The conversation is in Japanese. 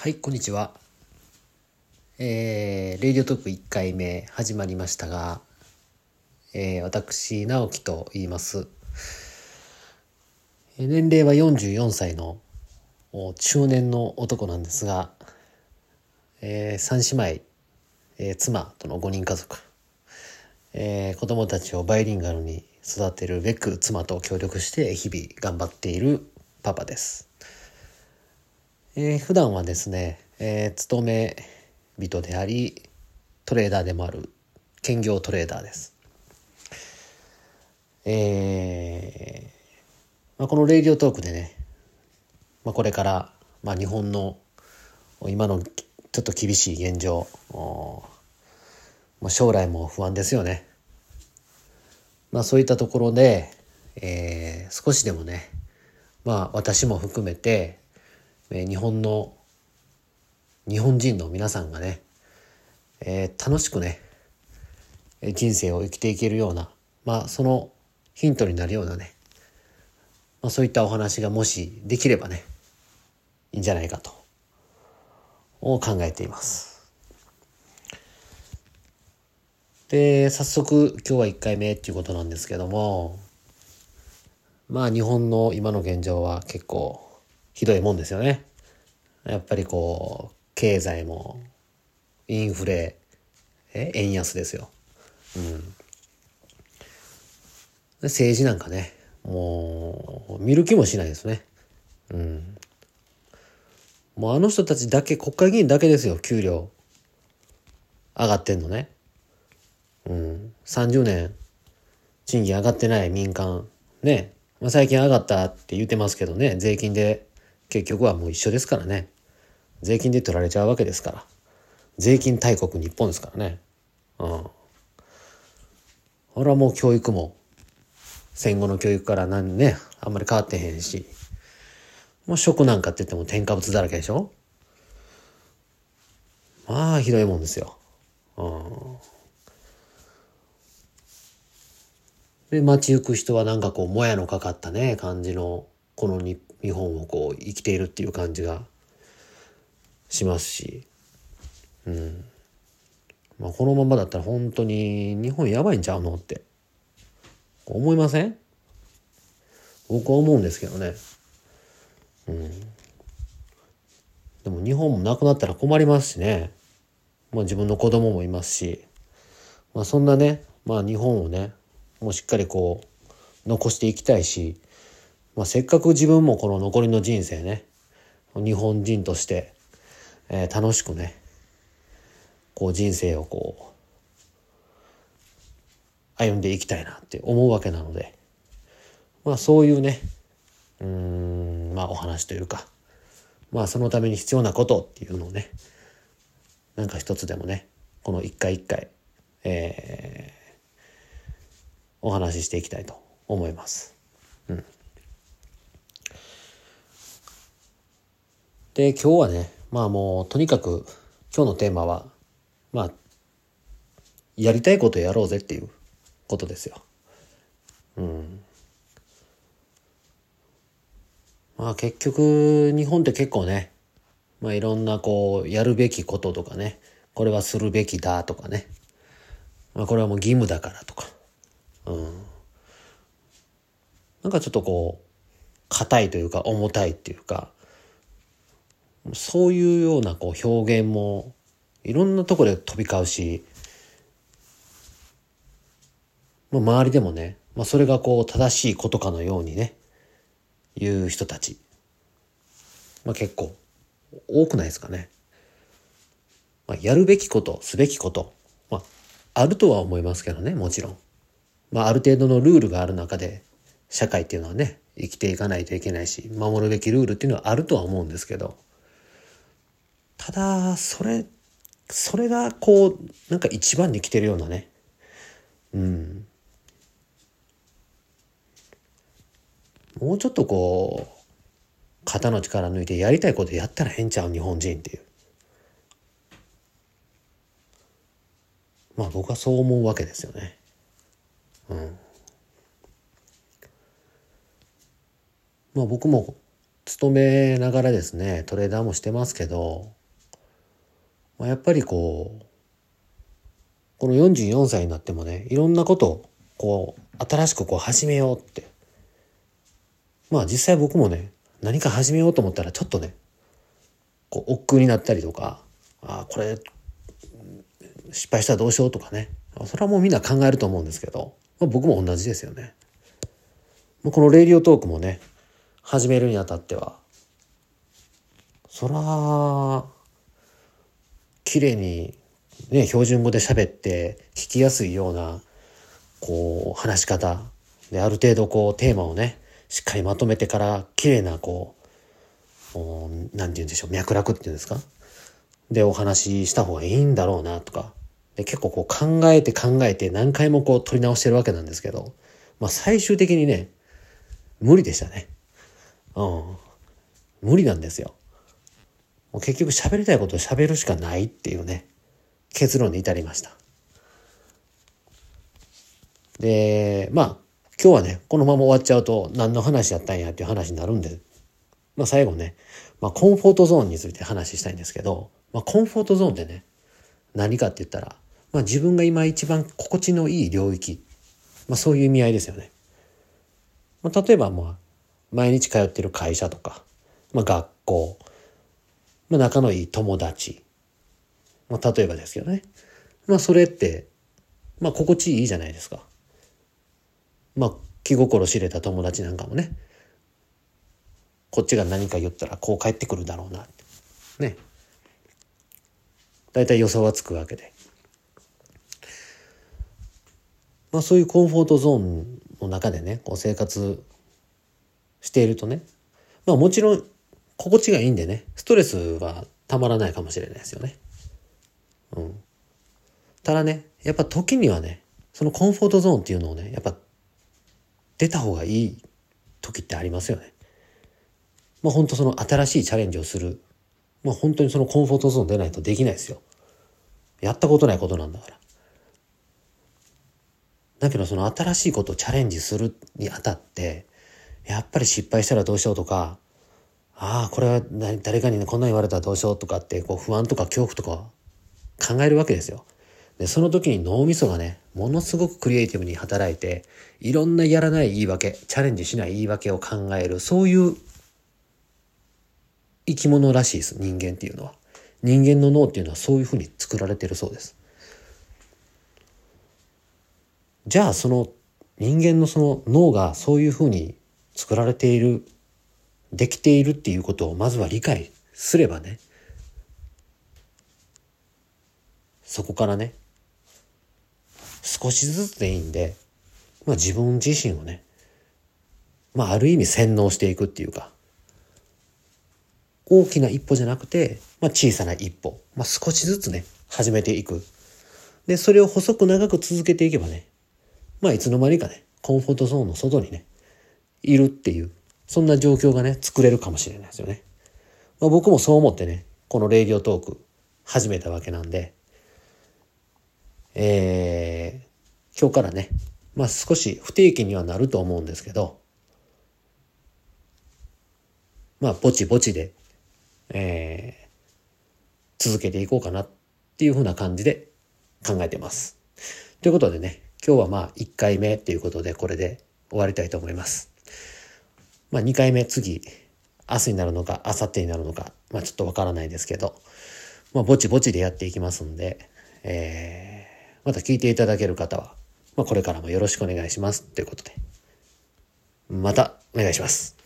はい、こんにちは。えー、レイディオトーク1回目始まりましたが、えー、私、直樹と言います。年齢は44歳の中年の男なんですが、えー、三姉妹、えー妻との5人家族、えー子供たちをバイリンガルに育てるべく妻と協力して日々頑張っているパパです。えー普段はですね、えー勤め人でありトレーダーでもある兼業トレーダーです。えーまあ、このレイディオトークでね、まあ、これから、まあ、日本の今のちょっと厳しい現状まあ、将来も不安ですよね。まあそういったところで、えー少しでもね、まあ私も含めて、えー日本の、日本人の皆さんがね、えー楽しくね、人生を生きていけるような、まあそのヒントになるようなね、まあそういったお話がもしできればね、いいんじゃないかと、を考えています。で、早速今日は1回目っていうことなんですけども、まあ日本の今の現状は結構ひどいもんですよね。やっぱりこう、経済も、インフレ、え、円安ですよ。うん。政治なんかね、もう、見る気もしないですね。うん。もうあの人たちだけ、国会議員だけですよ、給料。上がってんのね。うん。30年、賃金上がってない民間。ね。まあ、最近上がったって言ってますけどね、税金で結局はもう一緒ですからね。税金で取られちゃうわけですから。税金大国日本ですからね。うん。ほらもう教育も、戦後の教育から何ね、あんまり変わってへんし。もう食なんかって言っても添加物だらけでしょまあ、ひどいもんですよ。うん。で、街行く人はなんかこう、もやのかかったね、感じの、この日日本をこう、生きているっていう感じがしますし。うん。まあ、このままだったら本当に日本やばいんちゃうのって。思いません？僕は思うんですけどね。うん。でも日本もなくなったら困りますしね。まあ自分の子供もいますし。まあそんなね、まあ日本をね、もうしっかりこう、残していきたいし、まあせっかく自分もこの残りの人生ね、日本人として、えー楽しくね、こう人生をこう、歩んでいきたいなって思うわけなので、まあそういうね、うん、まあお話というか、まあそのために必要なことっていうのをね、なんか一つでもね、この一回一回、えーお話ししていきたいと思います。うん。で、今日はね、まあもうとにかく今日のテーマは、まあ、やりたいことやろうぜっていうことですよ。うん。まあ結局日本って結構ね、まあいろんなこうやるべきこととかね、これはするべきだとかね、まあこれはもう義務だからとか、うん。なんかちょっとこう、硬いというか重たいっていうか、そういうようなこう表現もいろんなとこで飛び交うし、まあ、周りでもね、まあ、それがこう正しいことかのようにね、言う人たち、まあ、結構多くないですかね。まあ、やるべきこと、すべきこと、まあ、あるとは思いますけどね、もちろん。まあ、ある程度のルールがある中で、社会っていうのはね、生きていかないといけないし、守るべきルールっていうのはあるとは思うんですけど、ただ、それ、それがこう、なんか一番に来てるようなね、うん。もうちょっとこう、肩の力抜いてやりたいことやったらええんちゃう日本人っていう。まあ僕はそう思うわけですよね。うん。まあ僕も勤めながらですね、トレーダーもしてますけど、まあ、やっぱりこう、この44歳になってもね、いろんなことを、こう、新しくこう始めようって。まあ実際僕もね、何か始めようと思ったらちょっとね、こう、億劫になったりとか、ああ、これ、失敗したらどうしようとかね。それはもうみんな考えると思うんですけど、まあ、僕も同じですよね。このレイディオトークもね、始めるにあたっては、そら、綺麗にね、標準語で喋って聞きやすいような、こう、話し方で、ある程度こう、テーマをね、しっかりまとめてから、綺麗なこう、何て言うんでしょう、脈絡っていうんですか？で、お話しした方がいいんだろうな、とか。で、結構こう考えて考えて何回もこう取り直してるわけなんですけど、まあ最終的にね、無理でしたね。うん。無理なんですよ。もう結局喋りたいことを喋るしかないっていうね、結論に至りました。で、まあ、今日はね、このまま終わっちゃうと何の話やったんやっていう話になるんで、まあ最後ね、まあコンフォートゾーンについて話したいんですけど、まあコンフォートゾーンってね、何かって言ったら、まあ自分が今一番心地のいい領域、まあそういう意味合いですよね。まあ、例えばまあ、毎日通ってる会社とか、まあ学校、まあ仲のいい友達、まあ例えばですけどね。まあそれって、まあ心地いいじゃないですか。まあ気心知れた友達なんかもね、こっちが何か言ったらこう帰ってくるだろうな。ね。大体予想はつくわけで。まあそういうコンフォートゾーンの中でね、こう生活しているとね、まあもちろん心地がいいんでね、ストレスはたまらないかもしれないですよね。うん。ただね、やっぱ時にはね、そのコンフォートゾーンっていうのをね、やっぱ出た方がいい時ってありますよね。まあ本当その新しいチャレンジをする。まあ本当にそのコンフォートゾーン出ないとできないですよ。やったことないことなんだから。だけどその新しいことをチャレンジするにあたって、やっぱり失敗したらどうしようとか、ああ、これは誰かに、こんな言われたらどうしようとかって、こう不安とか恐怖とか考えるわけですよ。で、その時に脳みそがね、ものすごくクリエイティブに働いて、いろんなやらない言い訳、チャレンジしない言い訳を考える、そういう生き物らしいです、人間っていうのは。人間の脳っていうのはそういうふうに作られてるそうです。じゃあその人間のその脳がそういうふうに作られている、できているっていうことをまずは理解すればね、そこからね、少しずつでいいんで、まあ自分自身をね、まあある意味洗脳していくっていうか、大きな一歩じゃなくて、まあ小さな一歩、まあ少しずつね、始めていく。で、それを細く長く続けていけばね、まあいつの間にかね、コンフォートゾーンの外にね、いるっていう、そんな状況がね、作れるかもしれないですよね。まあ、僕もそう思ってね、このレイディオトーク始めたわけなんで、えー、今日からね、まあ少し不定期にはなると思うんですけど、まあぼちぼちで、えー、続けていこうかなっていうふうな感じで考えてます。ということでね、今日はまあ1回目っていうことでこれで終わりたいと思います。まあ2回目次、明日になるのか明後日になるのか、まあちょっとわからないですけど、まあぼちぼちでやっていきますんで、えー、また聞いていただける方は、まあこれからもよろしくお願いしますということで、またお願いします。